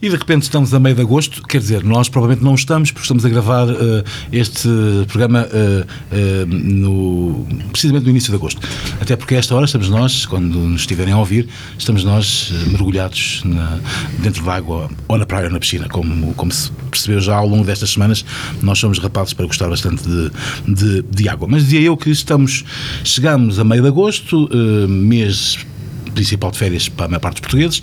E de repente estamos a meio de agosto, quer dizer, nós provavelmente não estamos, porque estamos a gravar uh, este programa uh, uh, no, precisamente no início de agosto. Até porque a esta hora estamos nós, quando nos estiverem a ouvir, estamos nós mergulhados na, dentro da água, ou na praia ou na piscina, como, como se percebeu já ao longo destas semanas, nós somos rapazes para gostar bastante de, de, de água. Mas dizia eu que estamos, chegamos a meio de agosto, mês principal de férias para a maior parte dos portugueses,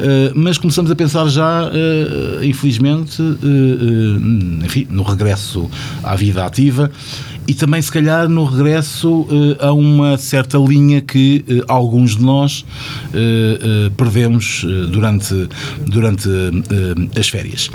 eh, mas começamos a pensar já, eh, infelizmente, eh, enfim, no regresso à vida ativa e também, se calhar, no regresso a uma certa linha que alguns de nós perdemos durante, durante as férias.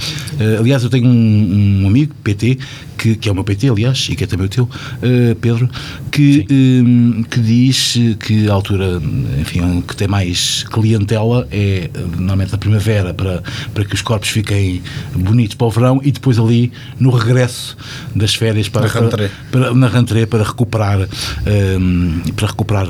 aliás, eu tenho um, um amigo, PT, que, que é o meu PT, aliás, e que é também o teu, uh, Pedro, que, um, que diz que a altura, enfim, que tem mais clientela é normalmente na primavera para, para que os corpos fiquem bonitos para o verão e depois ali no regresso das férias para, na para, para, na rentrée para recuperar um, para recuperar